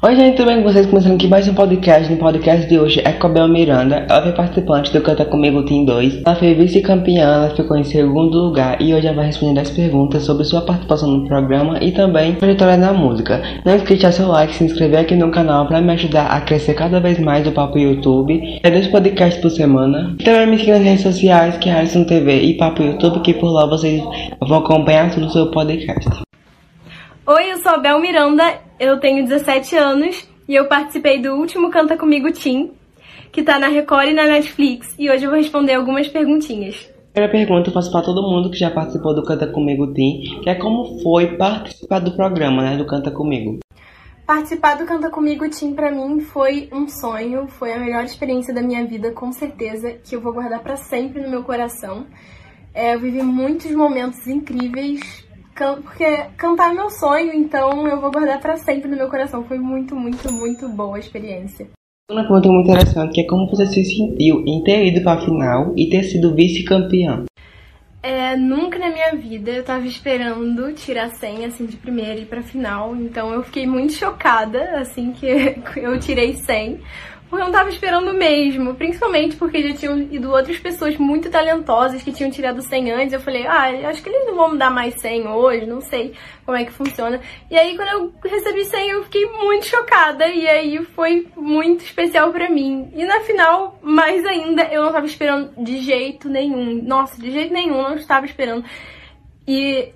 Oi gente, tudo bem com vocês? Começando aqui mais um podcast. No podcast de hoje é a Bel Miranda. Ela foi participante do Canta Comigo Team 2. Ela foi vice-campeã, ela ficou em segundo lugar e hoje ela vai responder as perguntas sobre sua participação no programa e também trajetória na música. Não esqueça de deixar seu like, se inscrever aqui no canal para me ajudar a crescer cada vez mais o Papo YouTube. É dois podcasts por semana. Também me siga nas redes sociais que é Alisson TV e Papo YouTube, que por lá vocês vão acompanhar tudo do seu podcast. Oi, eu sou a Bel Miranda, eu tenho 17 anos e eu participei do último Canta Comigo Team, que tá na Record e na Netflix, e hoje eu vou responder algumas perguntinhas. Primeira pergunta eu faço para todo mundo que já participou do Canta Comigo Team, que é como foi participar do programa, né, do Canta Comigo. Participar do Canta Comigo Team para mim foi um sonho, foi a melhor experiência da minha vida, com certeza, que eu vou guardar para sempre no meu coração. É, eu vivi muitos momentos incríveis, porque cantar é meu sonho, então eu vou guardar para sempre no meu coração. Foi muito, muito, muito boa a experiência. Uma pergunta muito interessante que é como você se sentiu em ter ido para a final e ter sido vice-campeão. É, nunca na minha vida eu tava esperando tirar 100 assim de primeira e para final, então eu fiquei muito chocada assim que eu tirei 100, porque eu não tava esperando mesmo, principalmente porque já tinham ido outras pessoas muito talentosas que tinham tirado 100 antes. Eu falei, ah, acho que eles não vão me dar mais 100 hoje, não sei como é que funciona. E aí, quando eu recebi 100, eu fiquei muito chocada e aí foi muito especial para mim. E na final, mais ainda, eu não tava esperando de jeito nenhum. Nossa, de jeito nenhum, não estava esperando. E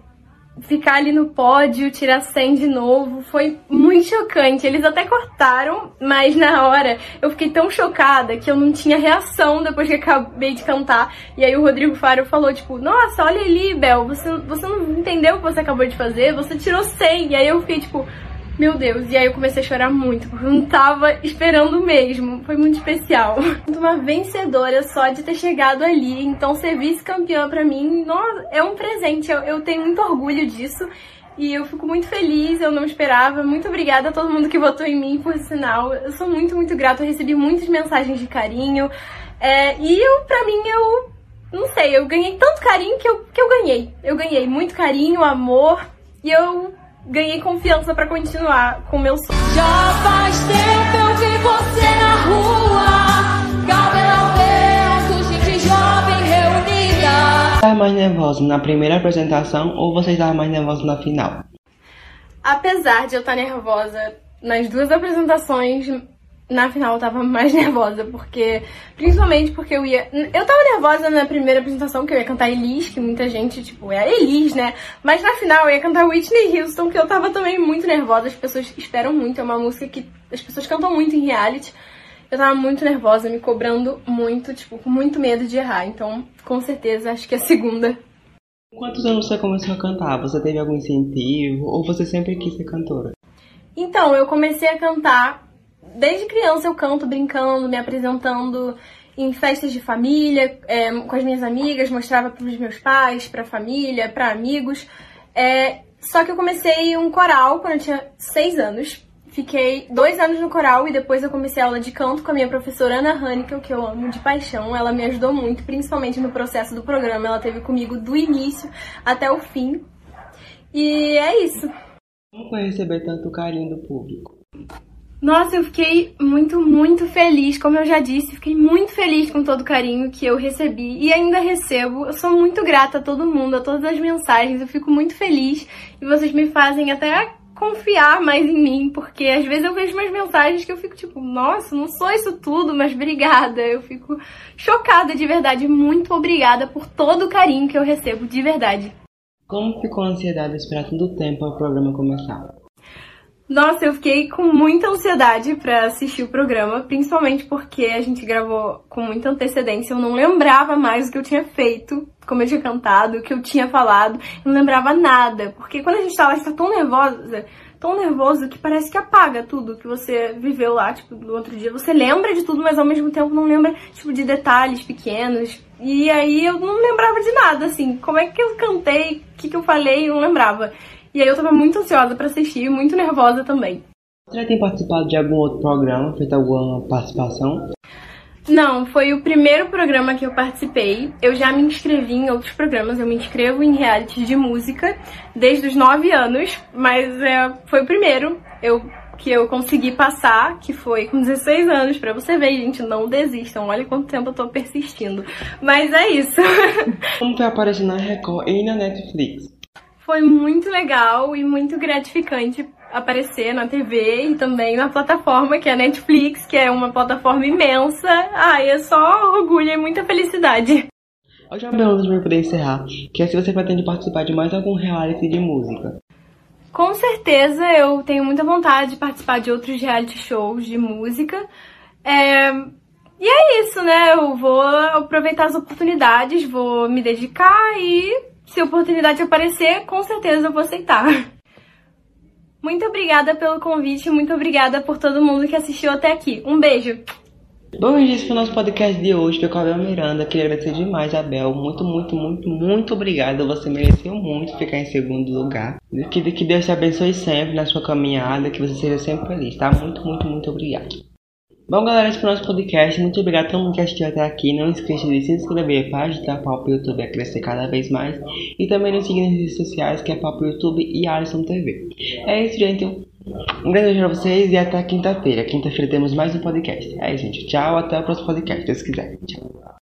ficar ali no pódio, tirar 100 de novo, foi muito chocante. Eles até cortaram, mas na hora eu fiquei tão chocada que eu não tinha reação depois que acabei de cantar. E aí o Rodrigo Faro falou, tipo, nossa, olha ali, Bel, você, você não entendeu o que você acabou de fazer? Você tirou 100. E aí eu fiquei, tipo, meu Deus, e aí eu comecei a chorar muito, porque eu não tava esperando mesmo. Foi muito especial. Uma vencedora só de ter chegado ali, então ser vice-campeã pra mim nossa, é um presente. Eu, eu tenho muito orgulho disso. E eu fico muito feliz, eu não esperava. Muito obrigada a todo mundo que votou em mim, por sinal. Eu sou muito, muito grata. Eu recebi muitas mensagens de carinho. É, e eu, pra mim, eu não sei, eu ganhei tanto carinho que eu, que eu ganhei. Eu ganhei muito carinho, amor. E eu ganhei confiança para continuar com o meu sonho. Já faz tempo eu vi você na rua, cabelo aberto, gente jovem reunida. Estava mais nervosa na primeira apresentação ou você estava mais nervosa na final? Apesar de eu estar nervosa nas duas apresentações, na final eu tava mais nervosa, porque. Principalmente porque eu ia. Eu tava nervosa na primeira apresentação, que eu ia cantar Elis, que muita gente, tipo, é Elis, né? Mas na final eu ia cantar Whitney Houston, que eu tava também muito nervosa, as pessoas esperam muito, é uma música que as pessoas cantam muito em reality. Eu tava muito nervosa, me cobrando muito, tipo, com muito medo de errar. Então, com certeza, acho que é a segunda. Quantos anos você começou a cantar? Você teve algum incentivo? Ou você sempre quis ser cantora? Então, eu comecei a cantar desde criança eu canto brincando, me apresentando em festas de família, é, com as minhas amigas, mostrava para os meus pais, para a família, para amigos. É, só que eu comecei um coral quando eu tinha seis anos. Fiquei dois anos no coral e depois eu comecei a aula de canto com a minha professora Ana Hanickel, que eu amo de paixão. Ela me ajudou muito, principalmente no processo do programa. Ela teve comigo do início até o fim. E é isso. Como foi receber tanto carinho do público? Nossa, eu fiquei muito, muito feliz, como eu já disse, fiquei muito feliz com todo o carinho que eu recebi e ainda recebo. Eu sou muito grata a todo mundo, a todas as mensagens, eu fico muito feliz e vocês me fazem até confiar mais em mim, porque às vezes eu vejo umas mensagens que eu fico tipo, nossa, não sou isso tudo, mas obrigada. Eu fico chocada de verdade, muito obrigada por todo o carinho que eu recebo, de verdade. Como ficou a ansiedade de esperar tanto tempo o programa começar? Nossa, eu fiquei com muita ansiedade para assistir o programa, principalmente porque a gente gravou com muita antecedência. Eu não lembrava mais o que eu tinha feito, como eu tinha cantado, o que eu tinha falado. Eu não lembrava nada, porque quando a gente tá lá, a gente tá tão nervosa, tão nervoso que parece que apaga tudo que você viveu lá, tipo, no outro dia. Você lembra de tudo, mas ao mesmo tempo não lembra, tipo, de detalhes pequenos. E aí eu não lembrava de nada, assim. Como é que eu cantei, o que, que eu falei, eu não lembrava. E aí eu tava muito ansiosa para assistir, muito nervosa também. Você já tem participado de algum outro programa, feito alguma participação? Não, foi o primeiro programa que eu participei. Eu já me inscrevi em outros programas, eu me inscrevo em reality de música desde os 9 anos, mas é, foi o primeiro. Eu que eu consegui passar, que foi com 16 anos, pra você ver, gente, não desistam. Olha quanto tempo eu tô persistindo. Mas é isso. Como foi aparecer na Record e na Netflix? Foi muito legal e muito gratificante aparecer na TV e também na plataforma que é a Netflix, que é uma plataforma imensa. Ai, é só orgulho e muita felicidade. A última pergunta para poder encerrar, que é se você pretende participar de mais algum reality de música. Com certeza eu tenho muita vontade de participar de outros reality shows de música. É... E é isso, né? Eu vou aproveitar as oportunidades, vou me dedicar e se a oportunidade aparecer, com certeza eu vou aceitar. Muito obrigada pelo convite, muito obrigada por todo mundo que assistiu até aqui. Um beijo! Bom, esse foi o nosso podcast de hoje. A Abel Miranda. Queria agradecer demais, Abel. Muito, muito, muito, muito obrigado. Você mereceu muito ficar em segundo lugar. Que, que Deus te abençoe sempre na sua caminhada. Que você seja sempre feliz, tá? Muito, muito, muito obrigado. Bom, galera, esse foi o nosso podcast. Muito obrigado a todo mundo que assistiu até aqui. Não esqueça de se inscrever para ajudar o Papo YouTube a crescer cada vez mais. E também nos seguir nas redes sociais, que é Papo YouTube e Alisson TV. É isso, gente. Um grande beijo pra vocês e até quinta-feira. Quinta-feira temos mais um podcast. É isso, gente. Tchau, até o próximo podcast, se quiser. Tchau.